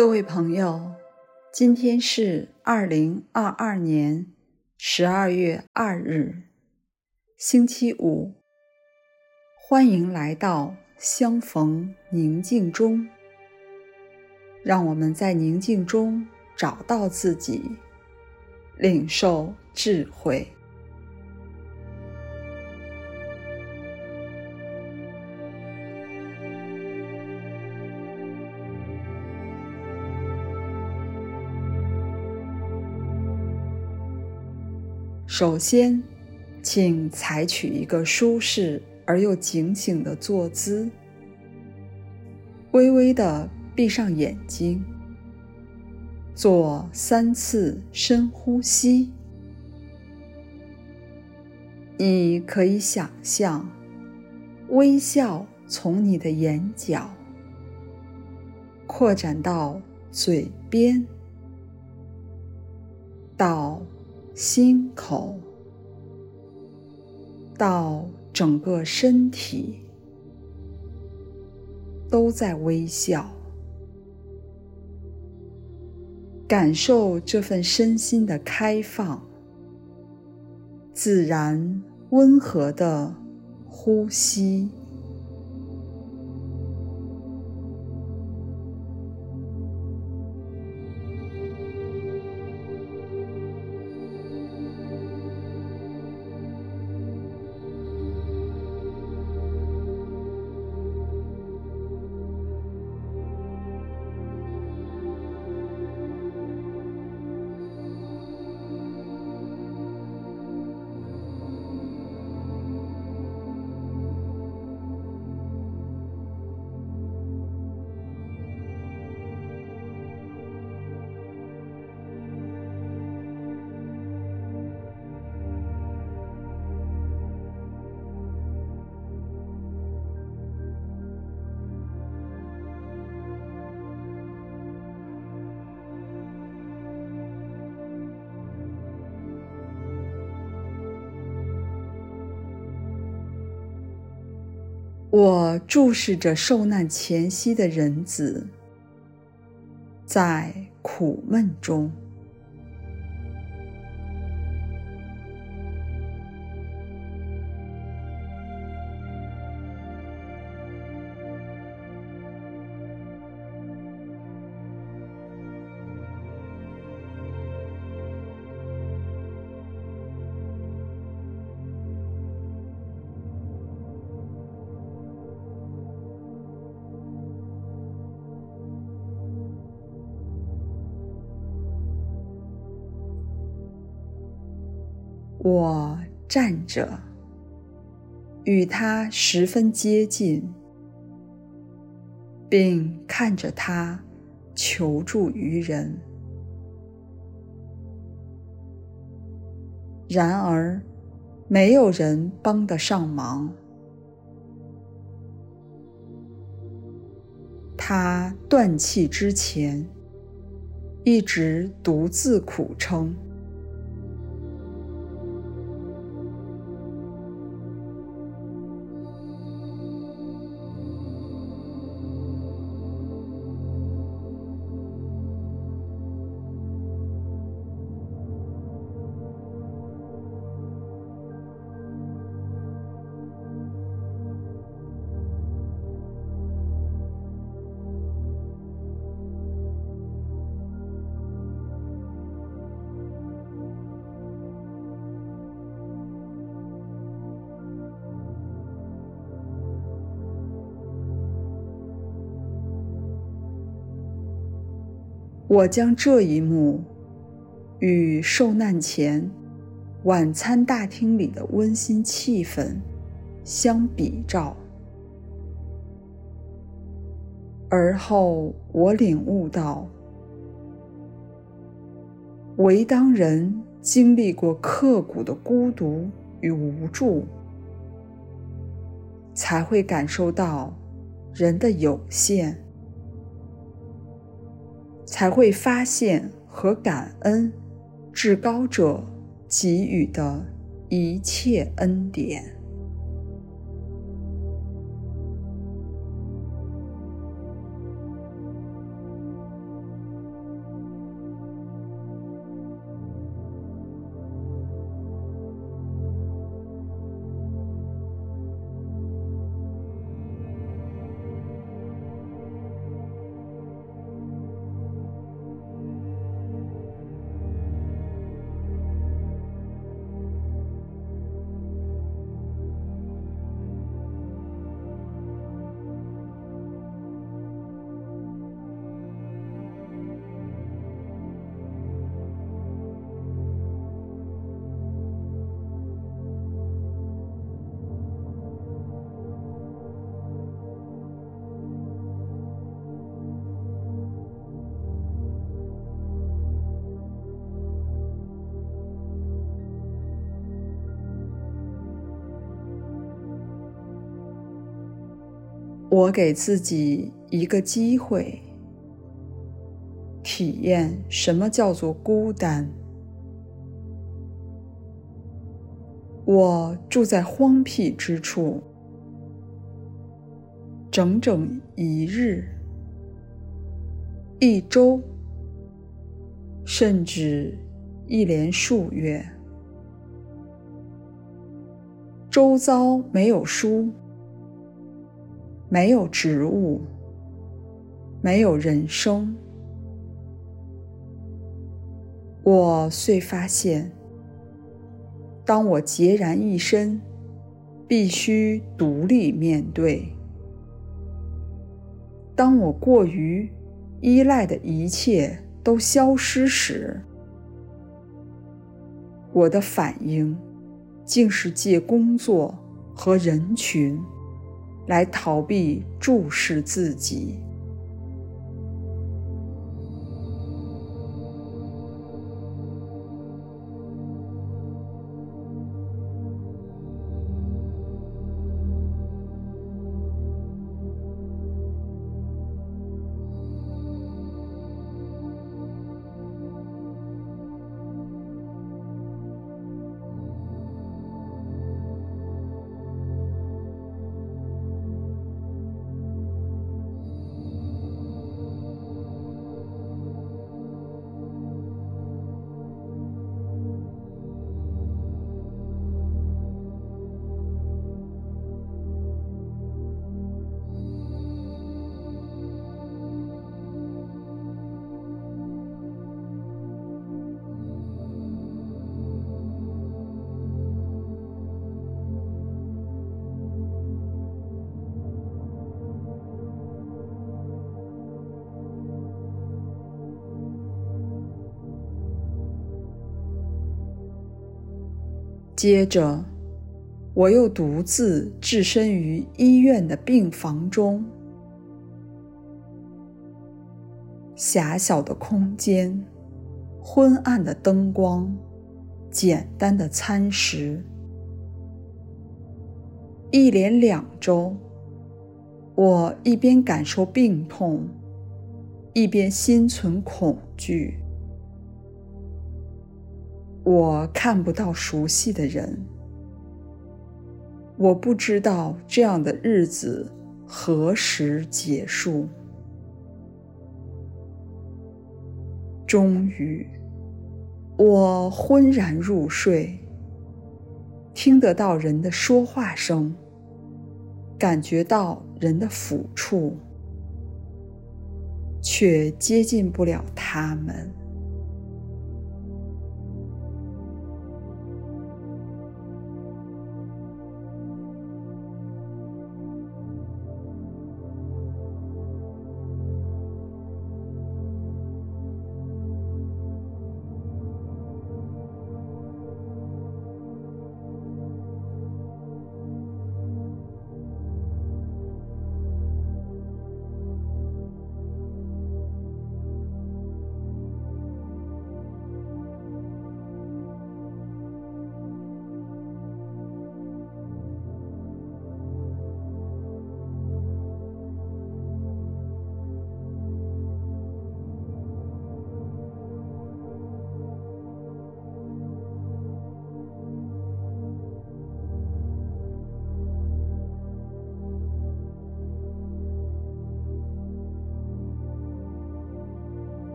各位朋友，今天是二零二二年十二月二日，星期五。欢迎来到相逢宁静中，让我们在宁静中找到自己，领受智慧。首先，请采取一个舒适而又警醒的坐姿，微微地闭上眼睛，做三次深呼吸。你可以想象，微笑从你的眼角扩展到嘴边，到心口，到整个身体，都在微笑，感受这份身心的开放，自然温和的呼吸。我注视着受难前夕的人子，在苦闷中。我站着，与他十分接近，并看着他求助于人。然而，没有人帮得上忙。他断气之前，一直独自苦撑。我将这一幕与受难前晚餐大厅里的温馨气氛相比照，而后我领悟到，唯当人经历过刻骨的孤独与无助，才会感受到人的有限。才会发现和感恩至高者给予的一切恩典。我给自己一个机会，体验什么叫做孤单。我住在荒僻之处，整整一日、一周，甚至一连数月。周遭没有书，没有植物，没有人生。我遂发现，当我孑然一身，必须独立面对；当我过于依赖的一切都消失时，我的反应。竟是借工作和人群来逃避注视自己。接着，我又独自置身于医院的病房中，狭小的空间，昏暗的灯光，简单的餐食。一连两周，我一边感受病痛，一边心存恐惧。我看不到熟悉的人，我不知道这样的日子何时结束。终于，我昏然入睡，听得到人的说话声，感觉到人的抚触，却接近不了他们。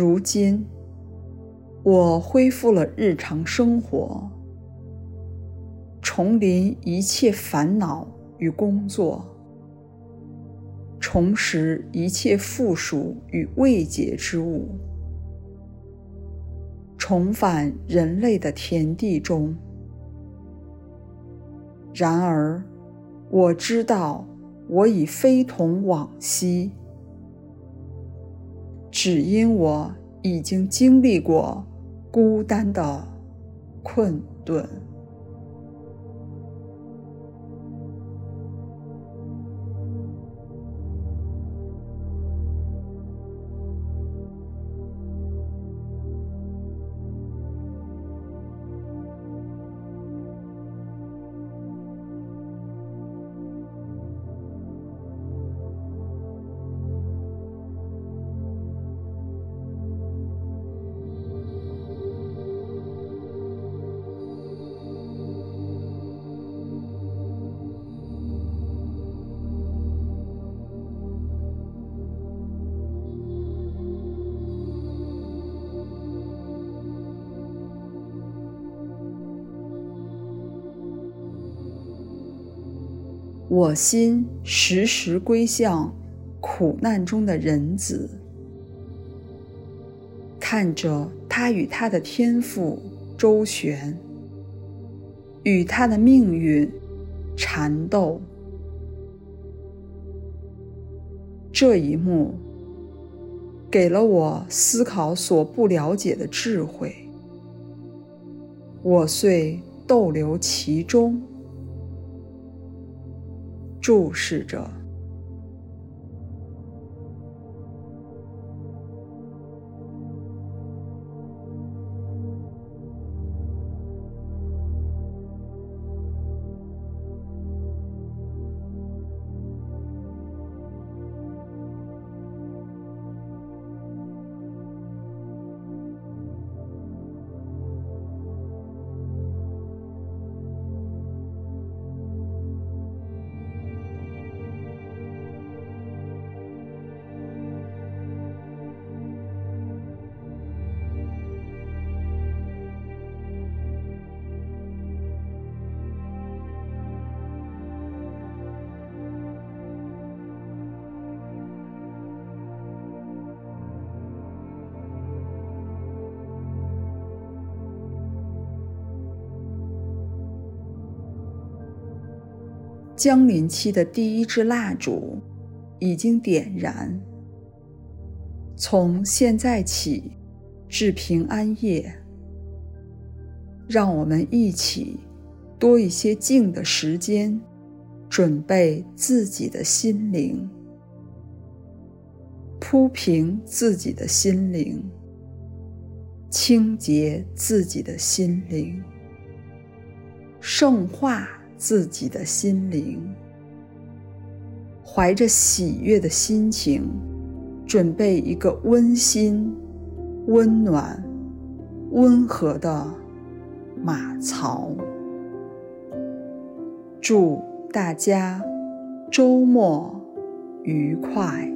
如今，我恢复了日常生活，重临一切烦恼与工作，重拾一切附属与未解之物，重返人类的田地中。然而，我知道我已非同往昔。只因我已经经历过孤单的困顿。我心时时归向苦难中的人子，看着他与他的天父周旋，与他的命运缠斗。这一幕给了我思考所不了解的智慧，我遂逗留其中。注视着。将临期的第一支蜡烛已经点燃。从现在起至平安夜，让我们一起多一些静的时间，准备自己的心灵，铺平自己的心灵，清洁自己的心灵，圣化。自己的心灵，怀着喜悦的心情，准备一个温馨、温暖、温和的马槽。祝大家周末愉快。